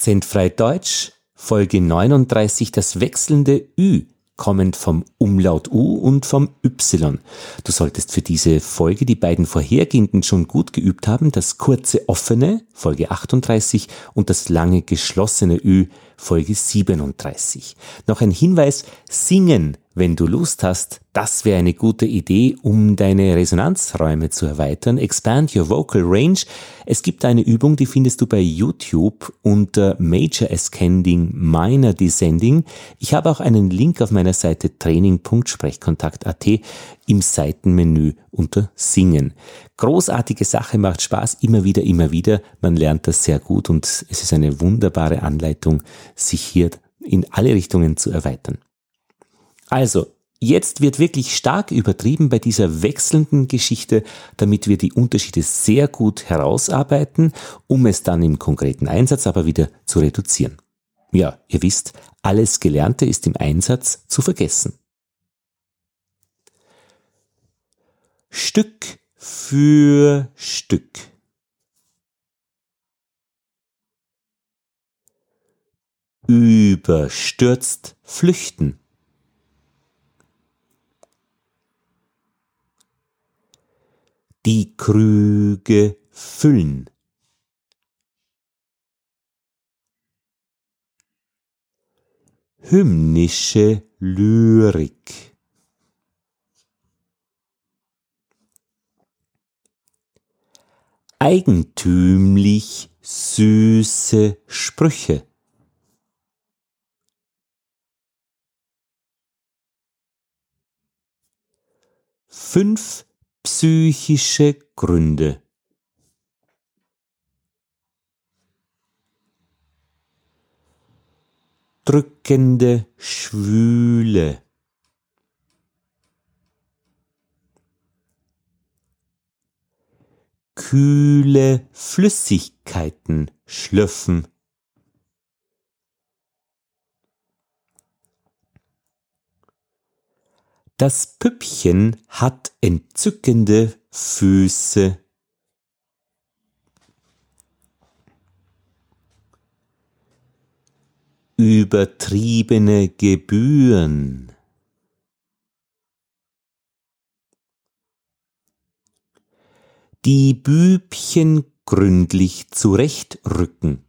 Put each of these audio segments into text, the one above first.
Akzentfrei Deutsch, Folge 39, das wechselnde Ü, kommend vom Umlaut U und vom Y. Du solltest für diese Folge die beiden vorhergehenden schon gut geübt haben, das kurze offene, Folge 38, und das lange geschlossene Ü, Folge 37. Noch ein Hinweis, singen wenn du Lust hast, das wäre eine gute Idee, um deine Resonanzräume zu erweitern. Expand your vocal range. Es gibt eine Übung, die findest du bei YouTube unter Major Ascending, Minor Descending. Ich habe auch einen Link auf meiner Seite training.sprechkontakt.at im Seitenmenü unter Singen. Großartige Sache, macht Spaß, immer wieder, immer wieder. Man lernt das sehr gut und es ist eine wunderbare Anleitung, sich hier in alle Richtungen zu erweitern. Also, jetzt wird wirklich stark übertrieben bei dieser wechselnden Geschichte, damit wir die Unterschiede sehr gut herausarbeiten, um es dann im konkreten Einsatz aber wieder zu reduzieren. Ja, ihr wisst, alles Gelernte ist im Einsatz zu vergessen. Stück für Stück. Überstürzt flüchten. Die Krüge füllen. Hymnische Lyrik. Eigentümlich süße Sprüche. Fünf psychische Gründe. Drückende Schwüle. Kühle Flüssigkeiten schlürfen. Das Püppchen hat entzückende Füße. Übertriebene Gebühren. Die Bübchen gründlich zurechtrücken.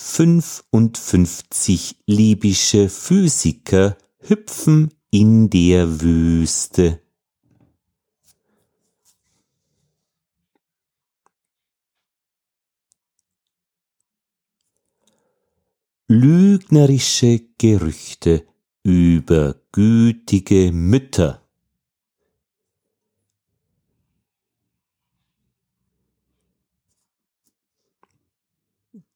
55 libysche Physiker hüpfen in der Wüste. Lügnerische Gerüchte über gütige Mütter.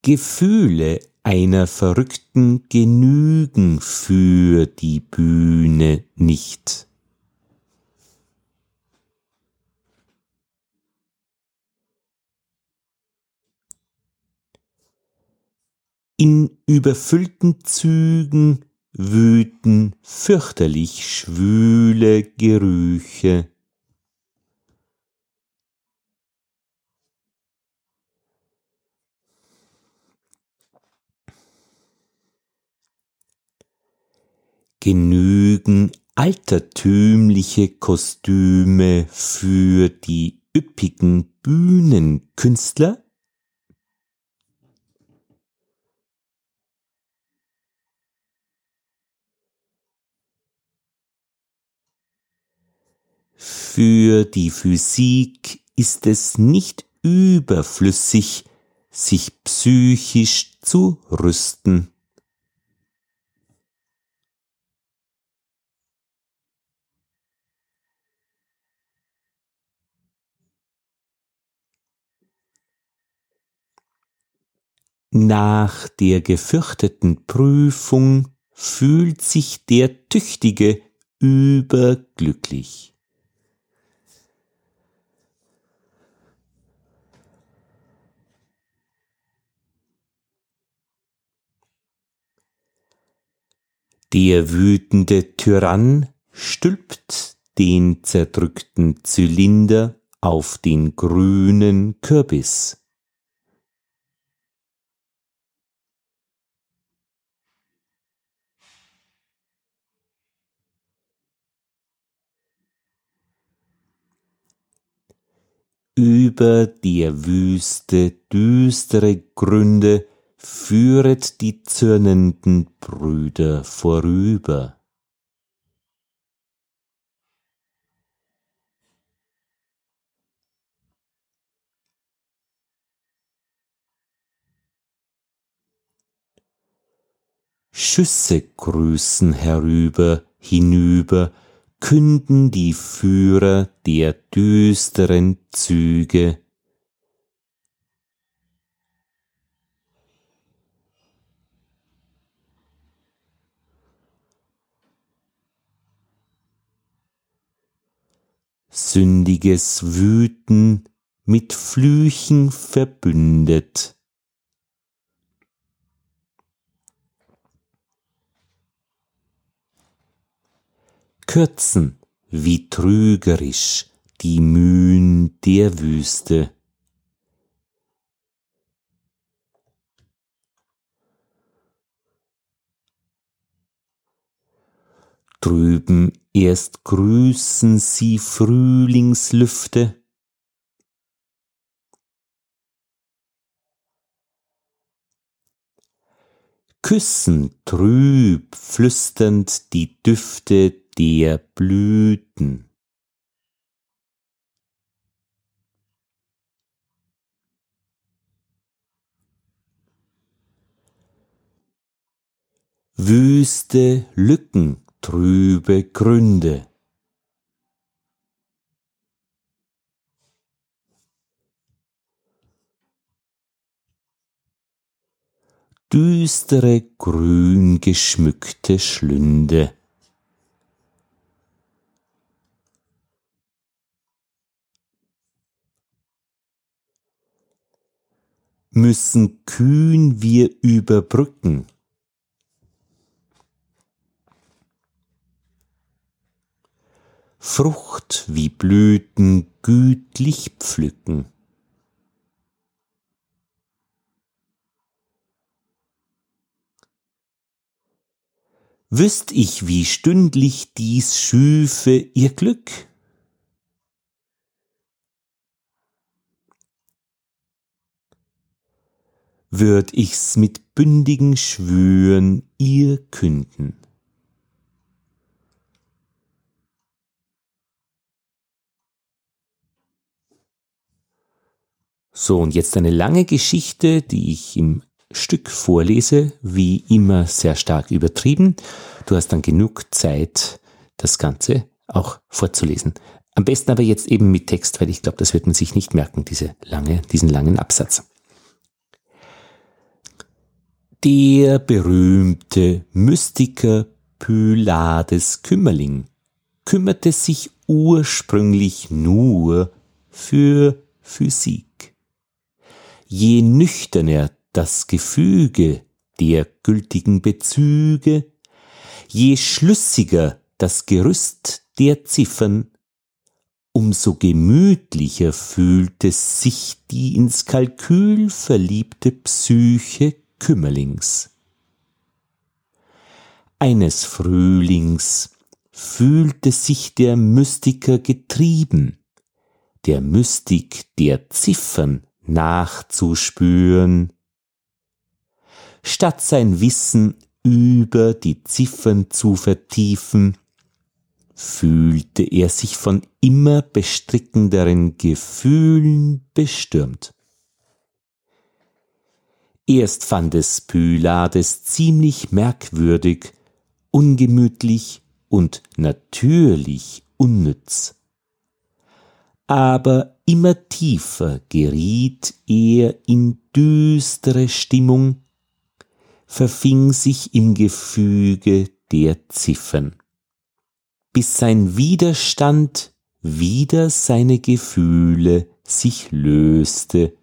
Gefühle einer Verrückten genügen für die Bühne nicht. In überfüllten Zügen wüten fürchterlich schwüle Gerüche. Genügen altertümliche Kostüme für die üppigen Bühnenkünstler? Für die Physik ist es nicht überflüssig, sich psychisch zu rüsten. Nach der gefürchteten Prüfung fühlt sich der Tüchtige überglücklich. Der wütende Tyrann stülpt den zerdrückten Zylinder auf den grünen Kürbis. Über der Wüste düstere Gründe führet die zürnenden Brüder vorüber. Schüsse grüßen herüber, hinüber, künden die Führer der düsteren Züge. Sündiges Wüten mit Flüchen verbündet. Kürzen, wie trügerisch die Mühen der Wüste. Drüben erst grüßen sie Frühlingslüfte, küssen trüb flüsternd die Düfte der Blüten. Wüste Lücken, trübe Gründe. Düstere grün geschmückte Schlünde. müssen kühn wir überbrücken. Frucht wie Blüten gütlich pflücken. Wüsst ich, wie stündlich dies schüfe ihr Glück? würd ich's mit bündigen Schwüren ihr künden. So, und jetzt eine lange Geschichte, die ich im Stück vorlese, wie immer sehr stark übertrieben. Du hast dann genug Zeit, das Ganze auch vorzulesen. Am besten aber jetzt eben mit Text, weil ich glaube, das wird man sich nicht merken, diese lange, diesen langen Absatz. Der berühmte Mystiker Pylades Kümmerling kümmerte sich ursprünglich nur für Physik. Je nüchterner das Gefüge der gültigen Bezüge, je schlüssiger das Gerüst der Ziffern, umso gemütlicher fühlte sich die ins Kalkül verliebte Psyche Kümmerlings. Eines Frühlings fühlte sich der Mystiker getrieben, der Mystik der Ziffern nachzuspüren. Statt sein Wissen über die Ziffern zu vertiefen, fühlte er sich von immer bestrickenderen Gefühlen bestürmt. Erst fand es Pylades ziemlich merkwürdig, ungemütlich und natürlich unnütz. Aber immer tiefer geriet er in düstere Stimmung, verfing sich im Gefüge der Ziffern, bis sein Widerstand wider seine Gefühle sich löste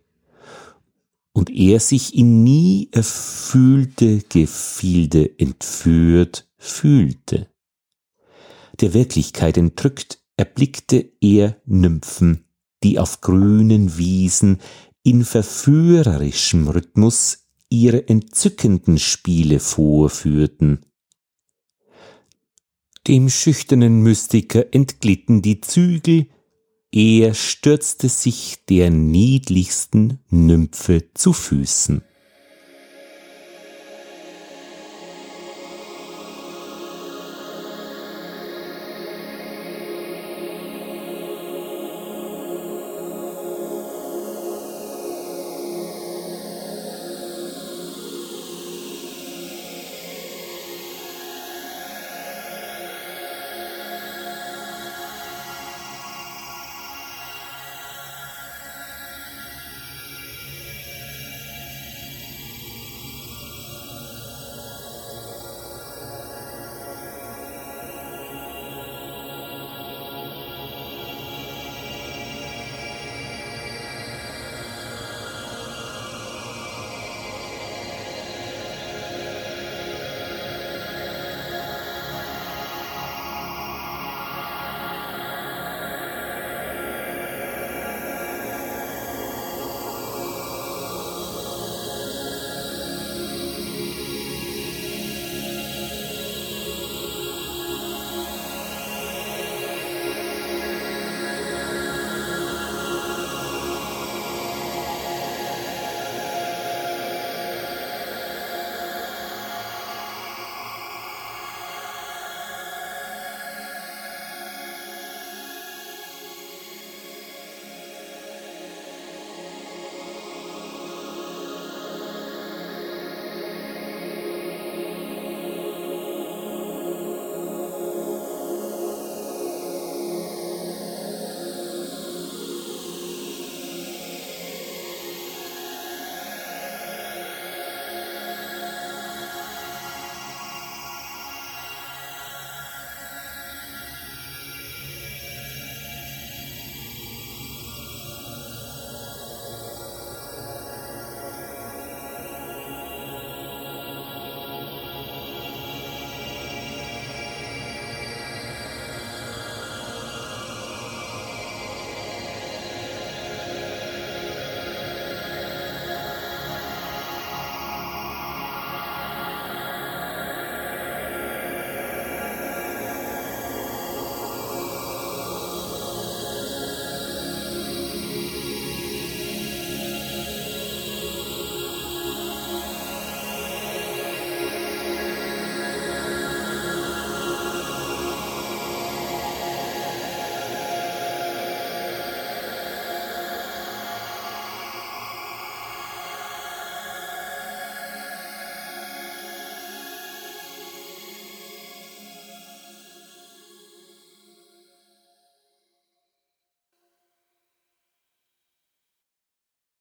und er sich in nie erfüllte Gefilde entführt fühlte. Der Wirklichkeit entrückt erblickte er Nymphen, die auf grünen Wiesen in verführerischem Rhythmus ihre entzückenden Spiele vorführten. Dem schüchternen Mystiker entglitten die Zügel, er stürzte sich der niedlichsten Nymphe zu Füßen.